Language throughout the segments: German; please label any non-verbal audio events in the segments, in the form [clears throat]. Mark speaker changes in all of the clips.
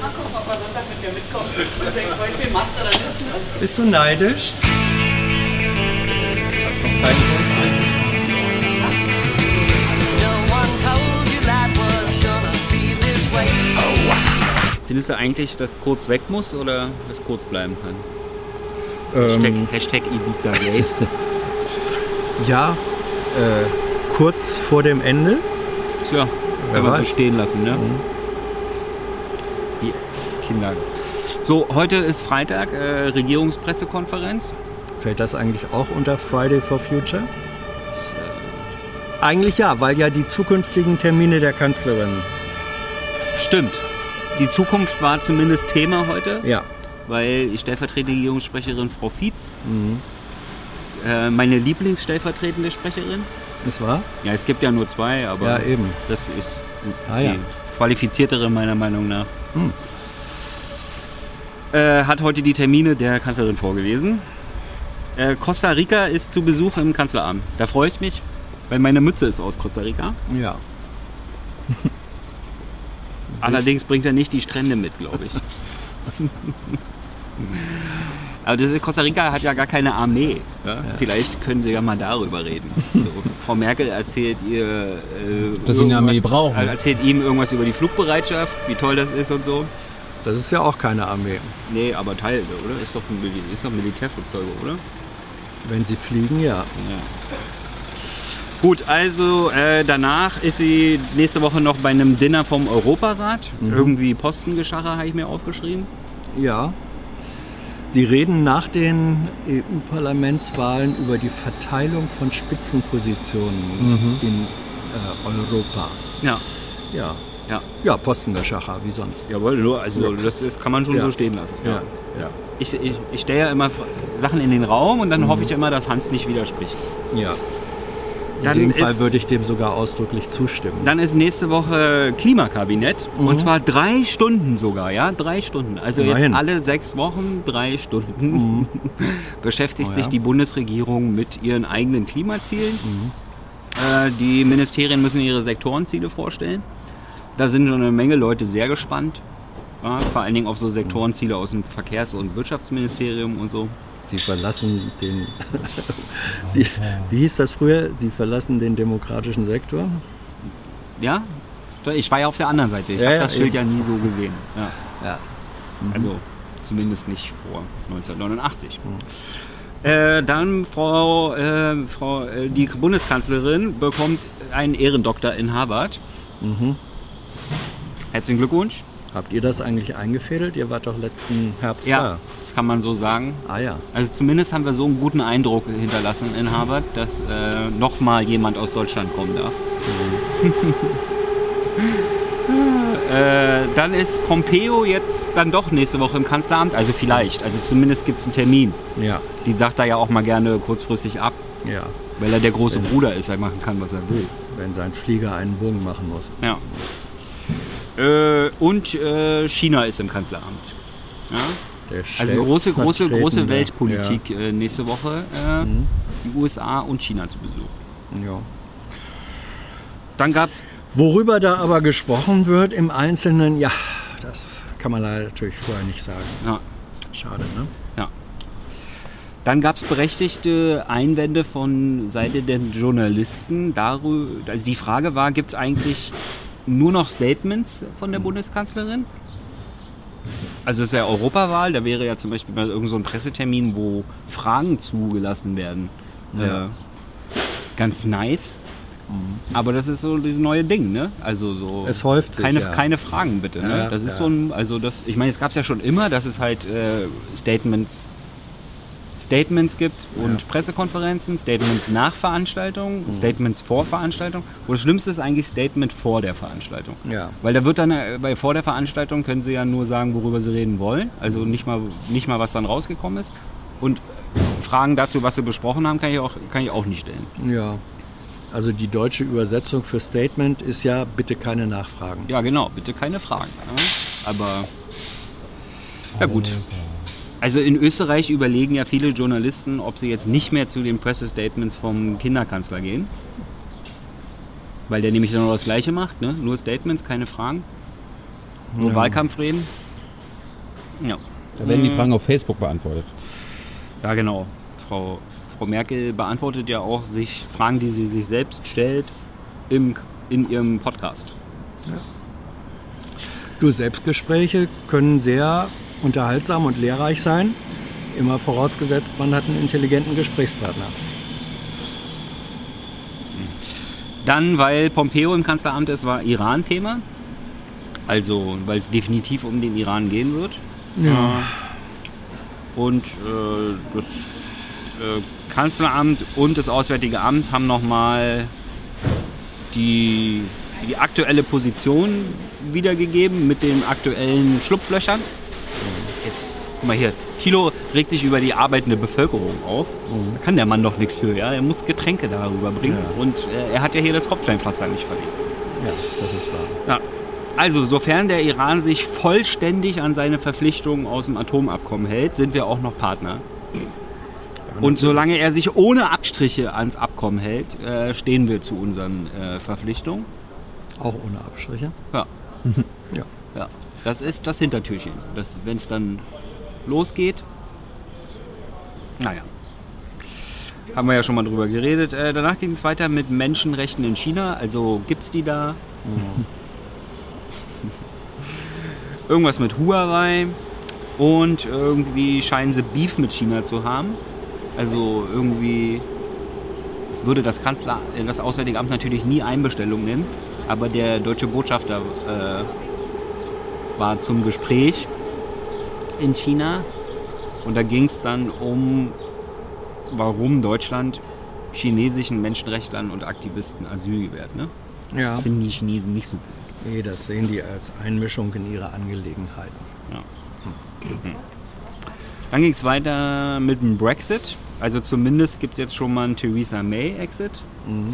Speaker 1: Mal gucken, ob er Sonntag mit mir mitkommt. Und wenn Kreuzchen macht oder nicht.
Speaker 2: Bist du neidisch? Kommt Zeit für uns eigentlich?
Speaker 3: Findest du eigentlich, dass kurz weg muss oder dass kurz bleiben kann?
Speaker 2: Ähm,
Speaker 3: Hashtag, Hashtag Ibiza Gate. [laughs]
Speaker 2: ja, äh, kurz vor dem Ende.
Speaker 3: Tja, kann man so stehen lassen, ne? Die Kinder. So, heute ist Freitag, äh, Regierungspressekonferenz.
Speaker 2: Fällt das eigentlich auch unter Friday for Future?
Speaker 3: Das, äh,
Speaker 2: Eigentlich ja, weil ja die zukünftigen Termine der Kanzlerin.
Speaker 3: stimmt. Die Zukunft war zumindest Thema heute,
Speaker 2: Ja.
Speaker 3: weil die stellvertretende Regierungssprecherin Frau Fietz
Speaker 2: Mhm.
Speaker 3: ist äh, meine Lieblingsstellvertretende Sprecherin.
Speaker 2: Ist wahr?
Speaker 3: Ja, es gibt ja nur zwei, aber
Speaker 2: Ja, eben.
Speaker 3: das ist
Speaker 2: Ah,
Speaker 3: die
Speaker 2: ja.
Speaker 3: qualifiziertere meiner Meinung nach.
Speaker 2: Hm.
Speaker 3: Äh, hat heute die Termine der Kanzlerin vorgelesen. Äh, Costa Rica ist zu Besuch im Kanzleramt. Da freue ich mich, weil meine Mütze ist aus Costa Rica.
Speaker 2: Ja. [laughs]
Speaker 3: Allerdings bringt er nicht die Strände mit, glaube ich. [laughs] Aber das ist, Costa Rica hat ja gar keine Armee. Ja? Vielleicht können Sie ja mal darüber reden. So, [laughs] Frau Merkel erzählt ihr, äh,
Speaker 4: Dass sie eine Armee brauchen.
Speaker 3: äh, Erzählt ihm irgendwas über die Flugbereitschaft, wie toll das ist und so.
Speaker 2: Das ist ja auch keine Armee.
Speaker 3: Nee, aber Teil, oder? Ist doch, ein, Mil- ist doch Militärflugzeuge, oder?
Speaker 2: Wenn sie fliegen, ja.
Speaker 3: Ja. Gut, also äh, danach ist sie nächste Woche noch bei einem Dinner vom Europarat. Irgendwie Postengeschacher habe ich mir aufgeschrieben.
Speaker 2: Ja. Sie reden nach den EU-Parlamentswahlen über die Verteilung von Spitzenpositionen in äh, Europa.
Speaker 3: Ja.
Speaker 2: Ja.
Speaker 3: Ja.
Speaker 2: Ja, Postengelschacher, wie sonst.
Speaker 3: Jawohl, nur, also das, das kann man schon
Speaker 2: Ja.
Speaker 3: so stehen lassen.
Speaker 2: Ja. Ja.
Speaker 3: Ich, ich, ich stelle ja immer Sachen in den Raum und dann hoffe ich immer, dass Hans nicht widerspricht.
Speaker 2: ja. In
Speaker 3: Dann
Speaker 2: dem Fall
Speaker 3: ist-
Speaker 2: würde ich dem sogar ausdrücklich zustimmen.
Speaker 3: Dann ist nächste Woche Klimakabinett
Speaker 2: Mhm.
Speaker 3: und zwar drei Stunden sogar, ja, drei Stunden. Also
Speaker 2: Immerhin.
Speaker 3: jetzt alle sechs Wochen drei Stunden [laughs] beschäftigt
Speaker 2: Oh
Speaker 3: sich
Speaker 2: ja.
Speaker 3: die Bundesregierung mit ihren eigenen Klimazielen.
Speaker 2: Mhm.
Speaker 3: Äh, die Ministerien müssen ihre Sektorenziele vorstellen. Da sind schon eine Menge Leute sehr gespannt. Ja, vor allen Dingen auf so Sektorenziele aus dem Verkehrs- und Wirtschaftsministerium und so.
Speaker 2: Sie verlassen den. [laughs] Sie, wie hieß das früher? Sie verlassen den demokratischen Sektor?
Speaker 3: Ja, ich war ja auf der anderen Seite. Ich
Speaker 2: Ja,
Speaker 3: habe
Speaker 2: ja,
Speaker 3: das Schild
Speaker 2: eben.
Speaker 3: ja nie so gesehen. Ja.
Speaker 2: Ja.
Speaker 3: Also zumindest nicht vor 1989. Äh, dann Frau, äh, Frau äh, die Bundeskanzlerin bekommt einen Ehrendoktor in Harvard. Herzlichen Glückwunsch.
Speaker 2: Habt ihr das eigentlich eingefädelt? Ihr wart doch letzten Herbst
Speaker 3: Ja, das kann man so sagen.
Speaker 2: da. Ah ja.
Speaker 3: Also zumindest haben wir so einen guten Eindruck hinterlassen in Harvard, dass äh, nochmal jemand aus Deutschland kommen darf. [laughs] äh, dann ist Pompeo jetzt dann doch nächste Woche im Kanzleramt, also vielleicht, also zumindest gibt es einen Termin.
Speaker 2: Ja.
Speaker 3: Die sagt er ja auch mal gerne kurzfristig ab,
Speaker 2: Ja.
Speaker 3: weil er der große Bruder ist, er machen kann, was er will.
Speaker 2: Wenn sein Flieger einen Bogen machen muss.
Speaker 3: Ja. Äh, und äh, China ist im Kanzleramt. Ja? Also große, große, große
Speaker 2: Stellvertretende-
Speaker 3: Weltpolitik äh, nächste Woche. Äh,
Speaker 2: Mhm.
Speaker 3: Die USA und China zu Besuch.
Speaker 2: Ja. ja.
Speaker 3: Dann gab es
Speaker 2: Worüber da aber gesprochen wird im Einzelnen, ja, das kann man leider natürlich vorher nicht sagen.
Speaker 3: ja,
Speaker 2: Schade, ne?
Speaker 3: ja. Dann gab es berechtigte Einwände von Seite der Journalisten darüber. Also die Frage war, gibt es eigentlich nur noch Statements von der Bundeskanzlerin? Also es ist ja Europawahl, da wäre ja zum Beispiel mal irgend so ein Pressetermin, wo Fragen zugelassen werden.
Speaker 2: Ja.
Speaker 3: Äh, ganz nice. Aber das ist so dieses neue Ding, ne? Also so
Speaker 2: Es häuft sich,
Speaker 3: keine,
Speaker 2: ja.
Speaker 3: keine Fragen bitte. Ne?
Speaker 2: Ja,
Speaker 3: das ist so ein, also das, ich meine, es gab es ja schon immer, dass es halt äh, Statements, Statements gibt und Pressekonferenzen, Statements nach Veranstaltungen,
Speaker 2: Mhm.
Speaker 3: Statements vor Veranstaltung. Und das Schlimmste ist eigentlich Statement vor der Veranstaltung.
Speaker 2: Ja.
Speaker 3: Weil da wird dann, äh, bei vor der Veranstaltung können sie ja nur sagen, worüber sie reden wollen. Also nicht mal, nicht mal was dann rausgekommen ist. Und Fragen dazu, was sie besprochen haben, kann ich auch, kann ich auch nicht stellen.
Speaker 2: Ja. Also die deutsche Übersetzung für Statement ist ja bitte keine Nachfragen.
Speaker 3: Ja, genau, bitte keine Fragen. Ja? Aber ja gut. Also in Österreich überlegen ja viele Journalisten, ob sie jetzt nicht mehr zu den Pressestatements vom Kinderkanzler gehen. Weil der nämlich dann noch das Gleiche macht, ne? nur Statements, keine Fragen. Nur
Speaker 2: Ja.
Speaker 3: Wahlkampfreden. Ja.
Speaker 4: Da werden die Fragen auf Facebook beantwortet.
Speaker 3: Ja, genau. Frau, Frau Merkel beantwortet ja auch sich Fragen, die sie sich selbst stellt im, in ihrem Podcast.
Speaker 2: Du, Selbstgespräche können sehr unterhaltsam und lehrreich sein. Immer vorausgesetzt, man hat einen intelligenten Gesprächspartner.
Speaker 3: Dann, weil Pompeo im Kanzleramt ist, war Iran-Thema. Also, weil es definitiv um den Iran gehen wird.
Speaker 2: Ja.
Speaker 3: Und äh, das äh, Kanzleramt und das Auswärtige Amt haben nochmal die, die aktuelle Position wiedergegeben mit den aktuellen Schlupflöchern. Jetzt, guck mal hier, Thilo regt sich über die arbeitende Bevölkerung auf. Da kann der Mann doch nichts für, ja. Er muss Getränke darüber bringen.
Speaker 2: Ja.
Speaker 3: Und äh, er hat ja hier das Kopfsteinpflaster nicht verlegt.
Speaker 2: ja, das ist wahr.
Speaker 3: Ja. Also, sofern der Iran sich vollständig an seine Verpflichtungen aus dem Atomabkommen hält, sind wir auch noch Partner. Und solange er sich ohne Abstriche ans Abkommen hält, äh, stehen wir zu unseren äh, Verpflichtungen.
Speaker 2: Auch ohne Abstriche.
Speaker 3: Ja, [laughs]
Speaker 2: Ja.
Speaker 3: ja. Das ist das Hintertürchen. Wenn es dann losgeht. Naja. Haben wir ja schon mal drüber geredet. Äh, danach ging es weiter mit Menschenrechten in China. Also gibt es die da? [laughs] Irgendwas mit Huawei. Und irgendwie scheinen sie Beef mit China zu haben. Also irgendwie. Es würde das Kanzler, das Auswärtige Amt natürlich nie Einbestellung nennen. Aber der deutsche Botschafter äh, war zum Gespräch in China. Und da ging es dann um, warum Deutschland chinesischen Menschenrechtlern und Aktivisten Asyl gewährt. Ne?
Speaker 2: Ja.
Speaker 3: Das finden die Chinesen nicht so gut.
Speaker 2: Nee, das sehen die als Einmischung in ihre Angelegenheiten.
Speaker 3: Ja. Mhm. Dann ging es weiter mit dem Brexit. Also zumindest gibt es jetzt schon mal einen Theresa May-Exit.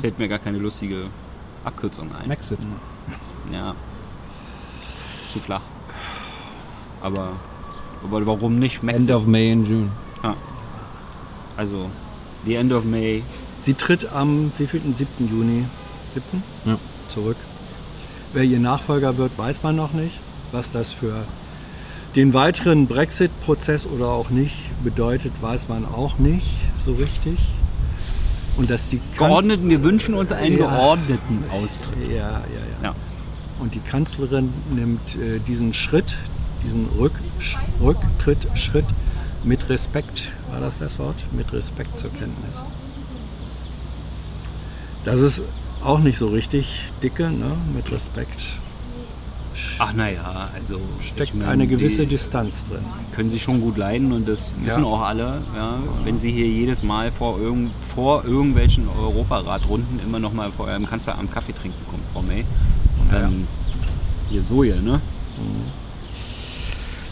Speaker 3: Fällt mir gar keine lustige Abkürzung ein.
Speaker 4: Maxit.
Speaker 3: Ja. Zu flach. Aber, aber warum nicht
Speaker 4: End
Speaker 3: Maxit?
Speaker 4: of May and June.
Speaker 3: Ja. Also, the end of May.
Speaker 2: Sie tritt am wievielten? 7. Juni 7.
Speaker 4: Ja.
Speaker 2: zurück. Wer ihr Nachfolger wird, weiß man noch nicht. Was das für den weiteren Brexit-Prozess oder auch nicht bedeutet, weiß man auch nicht so richtig. Und dass die Kanz-
Speaker 3: Geordneten, wir wünschen uns einen
Speaker 2: Ja.
Speaker 3: geordneten Austritt.
Speaker 2: Ja, ja, ja.
Speaker 3: Ja.
Speaker 2: Und die Kanzlerin nimmt äh, diesen Schritt, diesen Rück, Rücktritt, Schritt mit Respekt, war das das Wort? Mit Respekt zur Kenntnis. Das ist auch nicht so richtig dicke, ne? mit Respekt.
Speaker 3: Ach naja, also
Speaker 2: Steckt
Speaker 3: ich mein,
Speaker 2: eine gewisse Distanz drin.
Speaker 3: können sie schon gut leiden und das wissen
Speaker 2: Ja.
Speaker 3: auch alle. Ja, wenn sie hier jedes Mal vor, irgend, vor irgendwelchen Europaratrunden immer noch mal vor eurem Kanzleramt Kaffee trinken kommt, Frau May. Dann hier so hier, ne?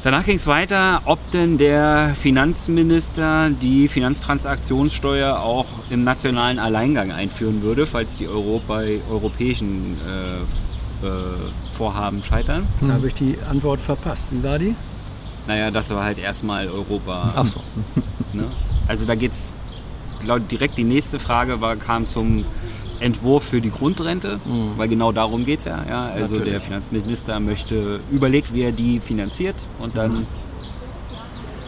Speaker 3: Danach ging es weiter, ob denn der Finanzminister die Finanztransaktionssteuer auch im nationalen Alleingang einführen würde, falls die Euro bei europäischen äh, äh, Vorhaben scheitern.
Speaker 2: Da habe ich die Antwort verpasst. Wie war die?
Speaker 3: Naja, das war halt erstmal Europa.
Speaker 2: Ach so.
Speaker 3: Ne? Also da geht's glaub, direkt die nächste Frage war, kam zum Entwurf für die Grundrente, weil genau darum geht es ja, ja. Also
Speaker 2: Natürlich.
Speaker 3: der Finanzminister möchte überlegt, wie er die finanziert und dann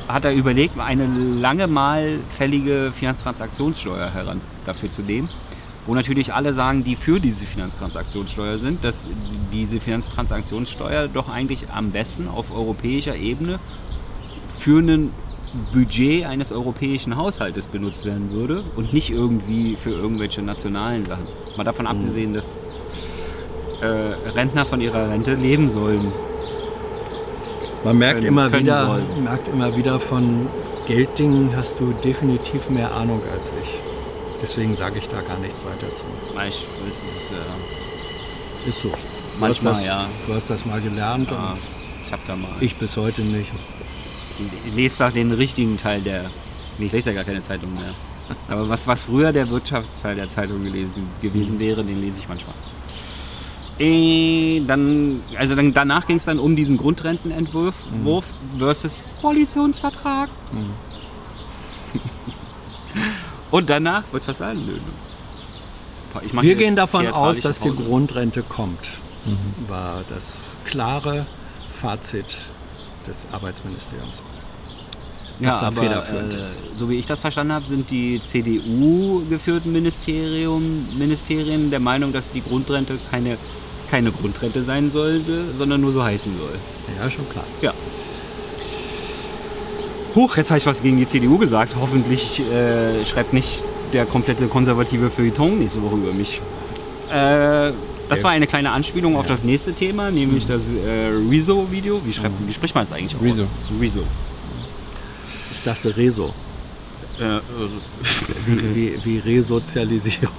Speaker 3: hat er überlegt, eine lange mal fällige Finanztransaktionssteuer heran dafür zu nehmen. Wo natürlich alle sagen, die für diese Finanztransaktionssteuer sind, dass diese Finanztransaktionssteuer doch eigentlich am besten auf europäischer Ebene für ein Budget eines europäischen Haushaltes benutzt werden würde und nicht irgendwie für irgendwelche nationalen Sachen. Mal davon abgesehen, dass äh, Rentner von ihrer Rente leben sollen.
Speaker 2: Man merkt
Speaker 3: Können-
Speaker 2: immer
Speaker 3: können
Speaker 2: wieder,
Speaker 3: sollen.
Speaker 2: merkt immer wieder von Gelddingen hast du definitiv mehr Ahnung als ich. Deswegen sage ich da gar nichts weiter zu.
Speaker 3: Ich, das ist, äh,
Speaker 2: Ist so. Du
Speaker 3: Manchmal,
Speaker 2: hast das,
Speaker 3: ja.
Speaker 2: Du hast das mal gelernt
Speaker 3: ja,
Speaker 2: und
Speaker 3: ich hab da mal.
Speaker 2: ich bis heute nicht.
Speaker 3: Lese doch den richtigen Teil der. Nee, ich lese ja gar keine Zeitung mehr. Aber was, was früher der Wirtschaftsteil der Zeitung gelesen, gewesen wäre, den lese ich manchmal. Äh, dann, also dann, danach ging es dann um diesen Grundrentenentwurf Wurf versus Koalitionsvertrag. [laughs] Und danach, wolltest du was mach
Speaker 2: Wir gehen davon aus, dass die
Speaker 3: Pause.
Speaker 2: Grundrente kommt. War das klare Fazit des Arbeitsministeriums.
Speaker 3: Ja, aber
Speaker 2: federführend
Speaker 3: äh, so wie ich das verstanden habe, sind die CDU-geführten Ministerium, Ministerien der Meinung, dass die Grundrente keine, keine Grundrente sein sollte, sondern nur so heißen soll.
Speaker 2: Ja, schon klar.
Speaker 3: Ja. Huch, jetzt habe ich was gegen die CDU gesagt. Hoffentlich äh, schreibt nicht der komplette konservative Feuilleton nächste Woche über mich. Äh, das war eine kleine Anspielung auf das nächste Thema, nämlich das äh, Rezo-Video. Wie, schreibt- wie spricht man das eigentlich aus?
Speaker 4: Rezo.
Speaker 3: Rezo.
Speaker 2: Ich dachte Reso,
Speaker 3: Äh, äh,
Speaker 2: wie, wie, wie Resozialisierung.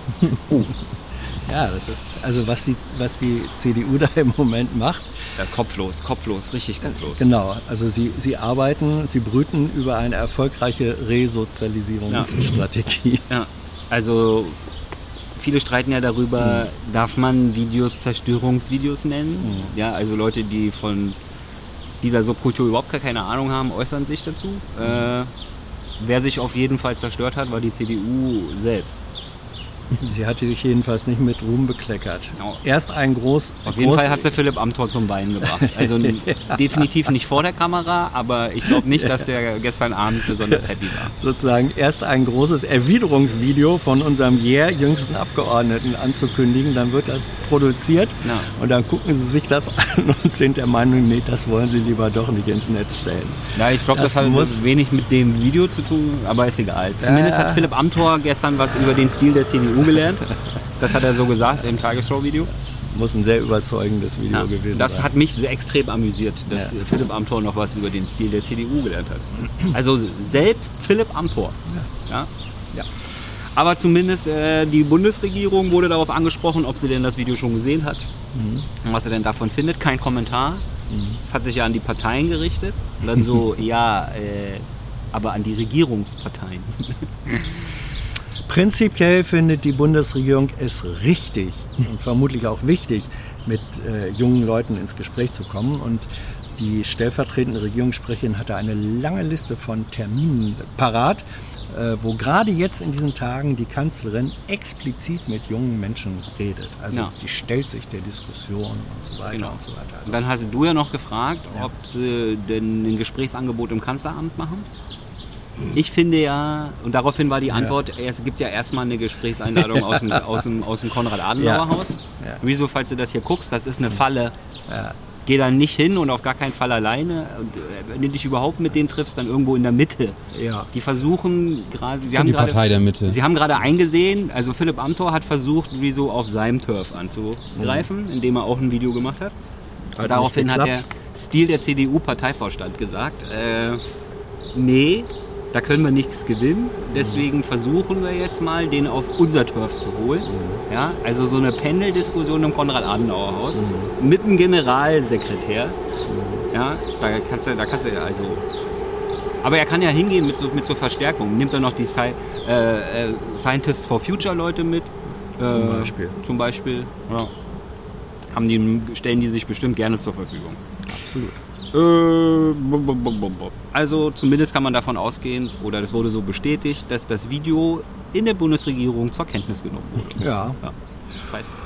Speaker 2: Ja, das ist, also was die, was die CDU [laughs] da im Moment macht,
Speaker 3: ja, kopflos, kopflos, richtig kopflos.
Speaker 2: genau, also sie, sie arbeiten, sie brüten über eine erfolgreiche Resozialisierungsstrategie.
Speaker 3: Ja, also viele streiten ja darüber, darf man Videos Zerstörungsvideos nennen? Ja, also Leute, die von dieser Subkultur überhaupt gar keine Ahnung haben, äußern sich dazu. Äh, wer sich auf jeden Fall zerstört hat, war die CDU selbst.
Speaker 2: Sie hatte sich jedenfalls nicht mit Ruhm bekleckert.
Speaker 3: Ja.
Speaker 2: Erst ein groß.
Speaker 3: Auf jeden
Speaker 2: groß,
Speaker 3: Fall hat sie Philipp Amthor zum Weinen gebracht. Also [laughs] n- definitiv nicht vor der Kamera, aber ich glaube nicht, dass der gestern Abend besonders happy war.
Speaker 2: sozusagen erst ein großes Erwiderungsvideo von unserem jähr jüngsten Abgeordneten anzukündigen. Dann wird das produziert
Speaker 3: Ja.
Speaker 2: und dann gucken sie sich das an [laughs] und sind der Meinung, nee, das wollen sie lieber doch nicht ins Netz stellen.
Speaker 3: Ja, ich glaube, das,
Speaker 2: Das
Speaker 3: hat
Speaker 2: muss-
Speaker 3: wenig mit dem Video zu tun, aber ist egal. Zumindest
Speaker 2: Ja.
Speaker 3: hat Philipp Amthor gestern was über den Stil der CDU gelernt. [laughs] Das hat er so gesagt im Tagesschau-Video.
Speaker 2: Das muss ein sehr überzeugendes Video
Speaker 3: Ja,
Speaker 2: gewesen
Speaker 3: das
Speaker 2: sein.
Speaker 3: hat mich sehr extrem amüsiert, dass
Speaker 2: Ja.
Speaker 3: Philipp Amthor noch was über den Stil der CDU gelernt hat. [clears throat] Also selbst Philipp Amthor. Ja.
Speaker 2: Ja.
Speaker 3: Aber zumindest äh, die Bundesregierung wurde darauf angesprochen, ob sie denn das Video schon gesehen hat und was sie denn davon findet. Kein Kommentar. Es hat sich ja an die Parteien gerichtet. Und dann so, [laughs] ja, äh, aber an die Regierungsparteien. [laughs]
Speaker 2: Prinzipiell findet die Bundesregierung es richtig und vermutlich auch wichtig, mit äh, jungen Leuten ins Gespräch zu kommen. Und die stellvertretende Regierungssprecherin hatte eine lange Liste von Terminen parat, äh, wo gerade jetzt in diesen Tagen die Kanzlerin explizit mit jungen Menschen redet. Also
Speaker 3: Ja.
Speaker 2: sie stellt sich der Diskussion und so weiter
Speaker 3: Genau.
Speaker 2: und so weiter. Also
Speaker 3: dann hast du ja noch gefragt, ob sie denn ein Gesprächsangebot im Kanzleramt machen. Ich finde ja, und daraufhin war die Antwort, es gibt ja erstmal eine Gesprächseinladung aus dem, [laughs] aus dem, aus dem Konrad-Adenauer-Haus.
Speaker 2: Ja.
Speaker 3: Wieso, falls du das hier guckst, das ist eine Falle.
Speaker 2: Ja.
Speaker 3: Geh da nicht hin und auf gar keinen Fall alleine. Und, äh, wenn du dich überhaupt mit denen triffst, dann irgendwo in der Mitte.
Speaker 2: ja.
Speaker 3: Die versuchen gerade, sie haben
Speaker 4: die
Speaker 3: gerade,
Speaker 4: Partei der Mitte.
Speaker 3: Sie haben gerade eingesehen, also Philipp Amthor hat versucht, Rezo auf seinem Turf anzugreifen, indem er auch ein Video gemacht hat.
Speaker 2: Hat
Speaker 3: Daraufhin hat der. Stil der CDU-Parteivorstand gesagt, äh, nee, da können wir nichts gewinnen, deswegen versuchen wir jetzt mal, den auf unser Turf zu holen. Ja, also so eine Pendeldiskussion im Konrad-Adenauer-Haus mit dem Generalsekretär. Ja, da kannst du, da kannst du ja also aber er kann ja hingehen mit so, mit so Verstärkung. Nimmt er noch die Sci äh, äh, Scientists for Future Leute mit? Äh,
Speaker 2: Zum Beispiel.
Speaker 3: Zum Beispiel, ja. Haben die, stellen die sich bestimmt gerne zur Verfügung.
Speaker 2: Absolut.
Speaker 3: Äh. Also zumindest kann man davon ausgehen, oder das wurde so bestätigt, dass das Video in der Bundesregierung zur Kenntnis genommen wurde.
Speaker 2: Ja.
Speaker 3: Ja. Das heißt,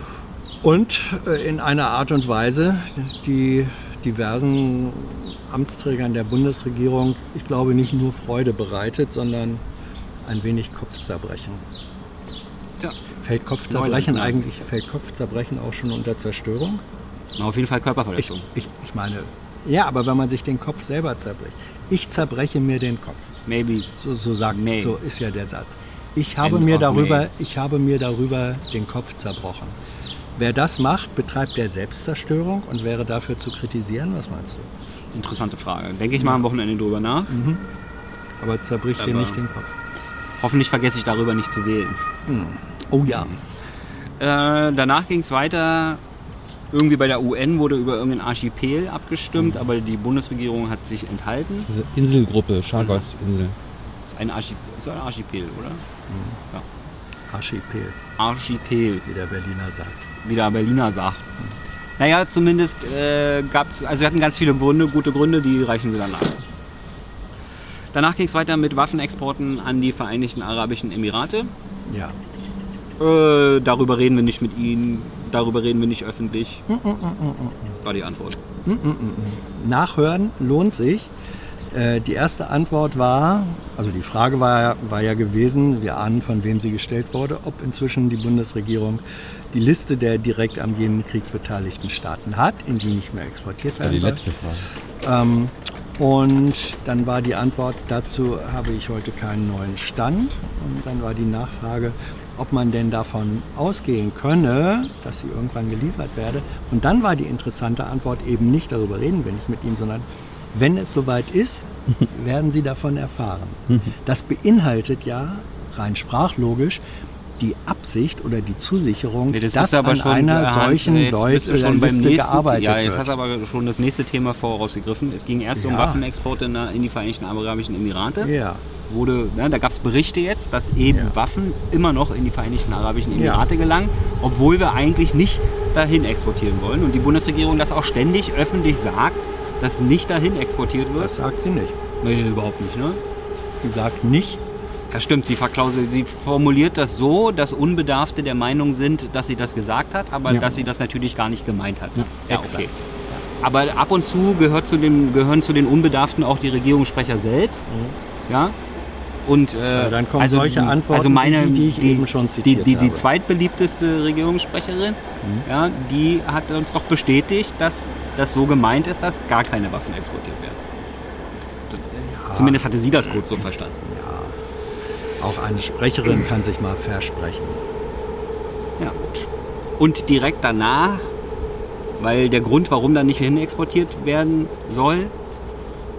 Speaker 2: Und äh, in einer Art und Weise, die diversen Amtsträgern der Bundesregierung, ich glaube, nicht nur Freude bereitet, sondern ein wenig Kopfzerbrechen.
Speaker 3: tja,
Speaker 2: Fällt Kopfzerbrechen
Speaker 3: Neuland, ne?
Speaker 2: eigentlich, fällt Kopfzerbrechen auch schon unter Zerstörung?
Speaker 3: auf jeden Fall
Speaker 2: Ich,
Speaker 3: Körperverletzung.
Speaker 2: ich, ich meine, ja, aber wenn man sich den Kopf selber zerbricht. Ich zerbreche mir den Kopf.
Speaker 3: Maybe.
Speaker 2: So, so sagt,
Speaker 3: May.
Speaker 2: so ist ja der Satz. Ich habe
Speaker 3: End
Speaker 2: mir darüber,
Speaker 3: May.
Speaker 2: ich habe mir darüber den Kopf zerbrochen. Wer das macht, betreibt der Selbstzerstörung und wäre dafür zu kritisieren. Was meinst du?
Speaker 3: Interessante Frage. Denke ich mal am Wochenende drüber nach.
Speaker 2: Aber zerbricht dir nicht den Kopf.
Speaker 3: Hoffentlich vergesse ich darüber nicht zu wählen.
Speaker 2: Oh ja.
Speaker 3: Äh, danach ging es weiter. Irgendwie bei der UN wurde über irgendein Archipel abgestimmt, aber die Bundesregierung hat sich enthalten.
Speaker 4: Diese Inselgruppe, Chagos-Insel.
Speaker 3: Das ist ein Archipel, ist ein Archipel oder?
Speaker 2: Archipel,
Speaker 3: Archipel,
Speaker 2: wie der Berliner sagt.
Speaker 3: wie der Berliner sagt. Naja, zumindest äh, gab es, also wir hatten ganz viele Gründe, gute Gründe, die reichen sie dann nach. Danach ging es weiter mit Waffenexporten an die Vereinigten Arabischen Emirate.
Speaker 2: Ja.
Speaker 3: Äh, darüber reden wir nicht mit Ihnen, darüber reden wir nicht öffentlich. War die Antwort.
Speaker 2: Nachhören lohnt sich. Äh, Die erste Antwort war, also die Frage war, ja- war ja gewesen, wir ahnen, von wem sie gestellt wurde, ob inzwischen die Bundesregierung die Liste der direkt am Jemenkrieg beteiligten Staaten hat, in die nicht mehr exportiert
Speaker 4: Ja,
Speaker 2: werden soll. Ähm, und dann war die Antwort, dazu habe ich heute keinen neuen Stand. Und dann war die Nachfrage, ob man denn davon ausgehen könne, dass sie irgendwann geliefert werde. Und dann war die interessante Antwort eben nicht, darüber reden wir nicht mit Ihnen, sondern wenn es soweit ist, [laughs] werden Sie davon erfahren. Das beinhaltet ja rein sprachlogisch die Absicht oder die Zusicherung,
Speaker 3: Nee, das
Speaker 2: dass
Speaker 3: aber
Speaker 2: an
Speaker 3: schon,
Speaker 2: einer
Speaker 3: Hans,
Speaker 2: solchen
Speaker 3: jetzt bist
Speaker 2: oder
Speaker 3: schon beim nächsten,
Speaker 2: gearbeitet
Speaker 3: Ja, jetzt
Speaker 2: wird.
Speaker 3: hast du aber schon das nächste Thema vorausgegriffen. Es ging erst um
Speaker 2: Ja.
Speaker 3: Waffenexporte in, in die Vereinigten Arabischen Emirate.
Speaker 2: Ja.
Speaker 3: Wurde, ne, da gab es Berichte jetzt, dass eben
Speaker 2: Ja.
Speaker 3: Waffen immer noch in die Vereinigten Arabischen
Speaker 2: Ja.
Speaker 3: Emirate gelangen, obwohl wir eigentlich nicht dahin exportieren wollen. Und die Bundesregierung das auch ständig öffentlich sagt, dass nicht dahin exportiert wird.
Speaker 2: Das sagt sie nicht.
Speaker 3: nee, überhaupt nicht, ne?
Speaker 2: Sie sagt nicht,
Speaker 3: Ja, stimmt, sie, sie formuliert das so, dass Unbedarfte der Meinung sind, dass sie das gesagt hat, aber
Speaker 4: Ja.
Speaker 3: dass sie das natürlich gar nicht gemeint hat.
Speaker 4: Ja.
Speaker 2: Exakt.
Speaker 3: Aber ab und zu gehört zu den, gehören zu den Unbedarften auch die Regierungssprecher selbst. Ja. Und, äh,
Speaker 2: Ja, dann kommen solche Antworten
Speaker 3: also meine,
Speaker 2: die, die ich eben schon
Speaker 3: die,
Speaker 2: zitiert
Speaker 3: die, die
Speaker 2: habe.
Speaker 3: zweitbeliebteste Regierungssprecherin, ja, die hat uns doch bestätigt, dass das so gemeint ist, dass gar keine Waffen exportiert werden. Zumindest hatte sie das kurz so verstanden.
Speaker 2: Auch eine Sprecherin kann sich mal versprechen.
Speaker 3: Ja, gut. Und direkt danach, weil der Grund, warum da nicht hin exportiert werden soll,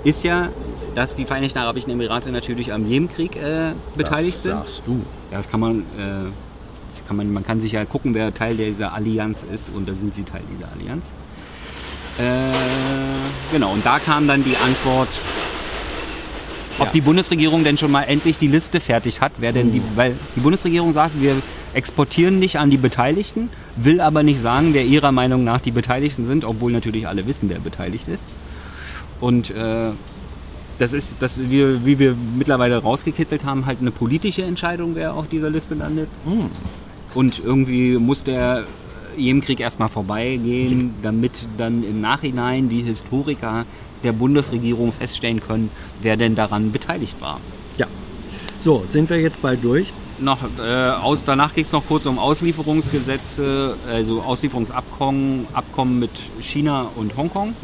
Speaker 3: ist ja, dass die Vereinigten Arabischen Emirate natürlich am Jemenkrieg äh, beteiligt
Speaker 2: das
Speaker 3: sind.
Speaker 2: sagst du.
Speaker 3: Ja, das kann man, äh, das kann man, man kann sich ja gucken, wer Teil dieser Allianz ist und da sind sie Teil dieser Allianz. Äh, genau, und da kam dann die Antwort, ob
Speaker 4: Ja.
Speaker 3: die Bundesregierung denn schon mal endlich die Liste fertig hat, wer denn die, weil die Bundesregierung sagt, wir exportieren nicht an die Beteiligten, will aber nicht sagen, wer ihrer Meinung nach die Beteiligten sind, obwohl natürlich alle wissen, wer beteiligt ist. Und äh, das ist, das wir, wie wir mittlerweile rausgekitzelt haben, halt eine politische Entscheidung, wer auf dieser Liste landet. Und irgendwie muss der Jemenkrieg erstmal vorbeigehen, damit dann im Nachhinein die Historiker der Bundesregierung feststellen können, wer denn daran beteiligt war.
Speaker 2: Ja. So, sind wir jetzt bald durch?
Speaker 3: Noch, äh, aus, danach ging es noch kurz um Auslieferungsgesetze, also Auslieferungsabkommen Abkommen mit China und Hongkong.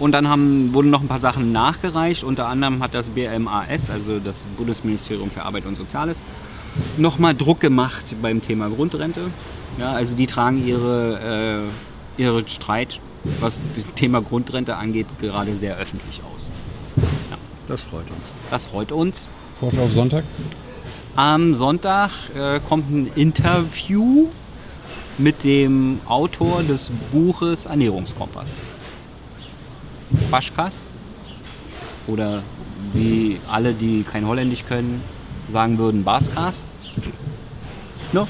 Speaker 3: Und dann haben, wurden noch ein paar Sachen nachgereicht. Unter anderem hat das BMAS, also das Bundesministerium für Arbeit und Soziales, nochmal Druck gemacht beim Thema Grundrente. Ja, also die tragen ihre, äh, ihre Streit, was das Thema Grundrente angeht, gerade sehr öffentlich aus.
Speaker 2: Das freut uns.
Speaker 3: Das freut uns.
Speaker 4: Vorschau auf Sonntag.
Speaker 3: Am Sonntag äh, kommt ein Interview mit dem Autor des Buches Ernährungskompass. Baschkas. Oder wie alle, die kein Holländisch können, sagen würden, Baskas. No.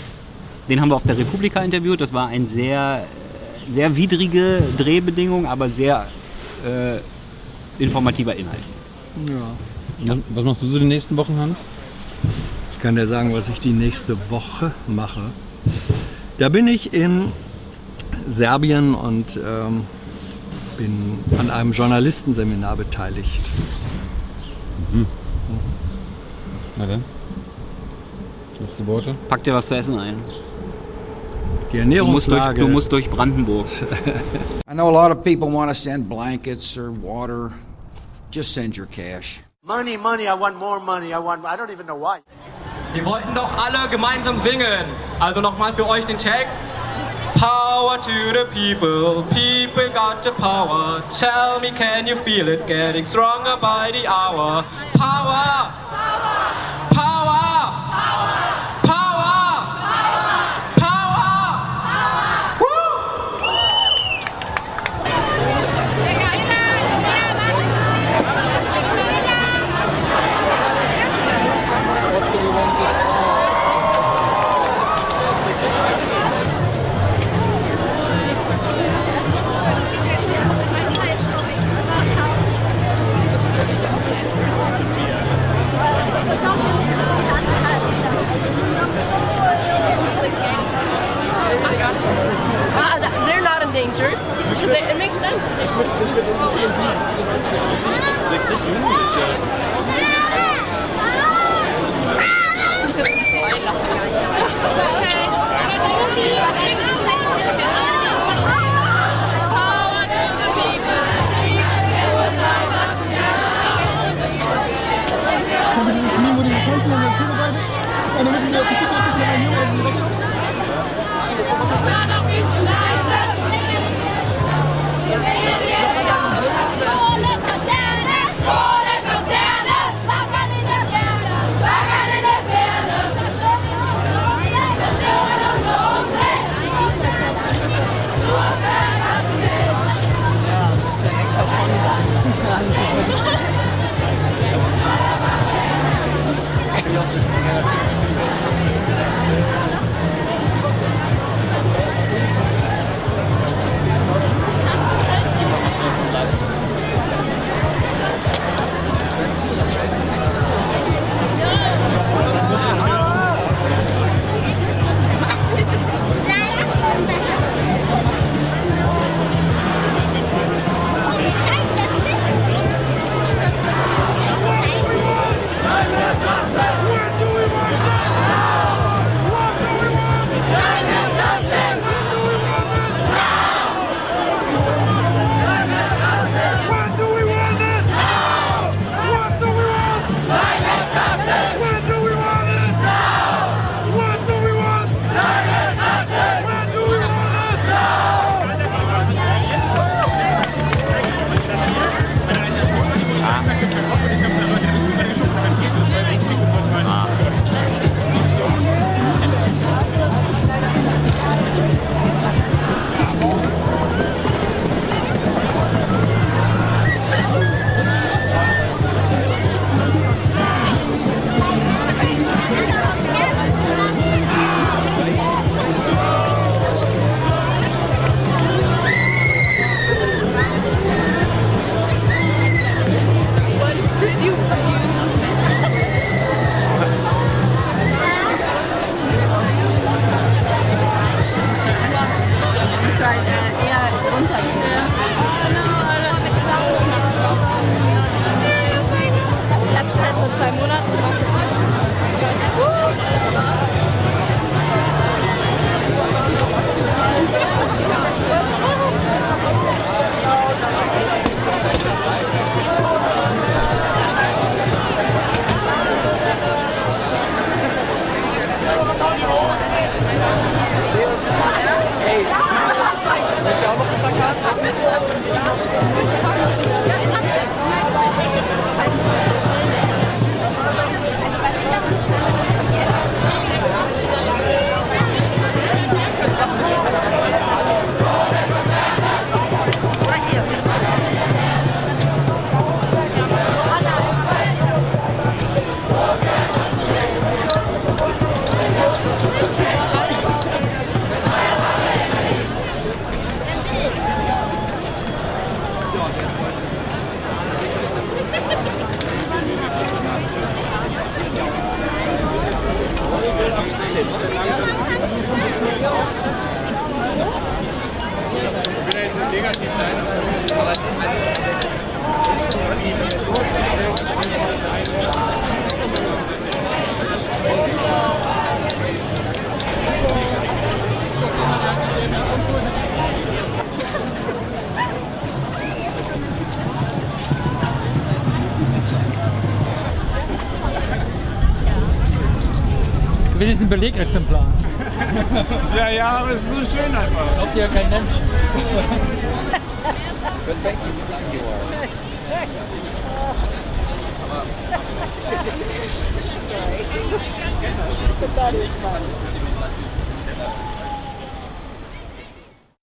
Speaker 3: Den haben wir auf der Republika interviewt. Das war ein sehr, sehr widrige Drehbedingung, aber sehr äh, informativer Inhalt.
Speaker 2: Ja.
Speaker 4: Was, was machst du so die nächsten Wochen, Hans?
Speaker 2: Ich kann dir sagen, was ich die nächste Woche mache. Da bin ich in Serbien und ähm, bin an einem Journalistenseminar beteiligt.
Speaker 4: Na dann. Letzte Worte.
Speaker 3: Pack dir was zu essen ein.
Speaker 2: Die
Speaker 3: Du musst, durch, du musst durch Brandenburg. [laughs]
Speaker 5: I know a lot of people want to send blankets or water. Just send your cash.
Speaker 6: Money, money, I want more money. I want I don't even know why.
Speaker 7: Wir wollten doch alle gemeinsam singen. Also nochmal für euch den Text. Power to the people, people got the power. Tell me, can you feel it getting stronger by the hour? Power! Power!
Speaker 8: Belegexemplar. [laughs]
Speaker 4: Ja, ja, aber es ist so schön einfach.
Speaker 8: Glaubt ihr ja kein Mensch.
Speaker 9: That is fun.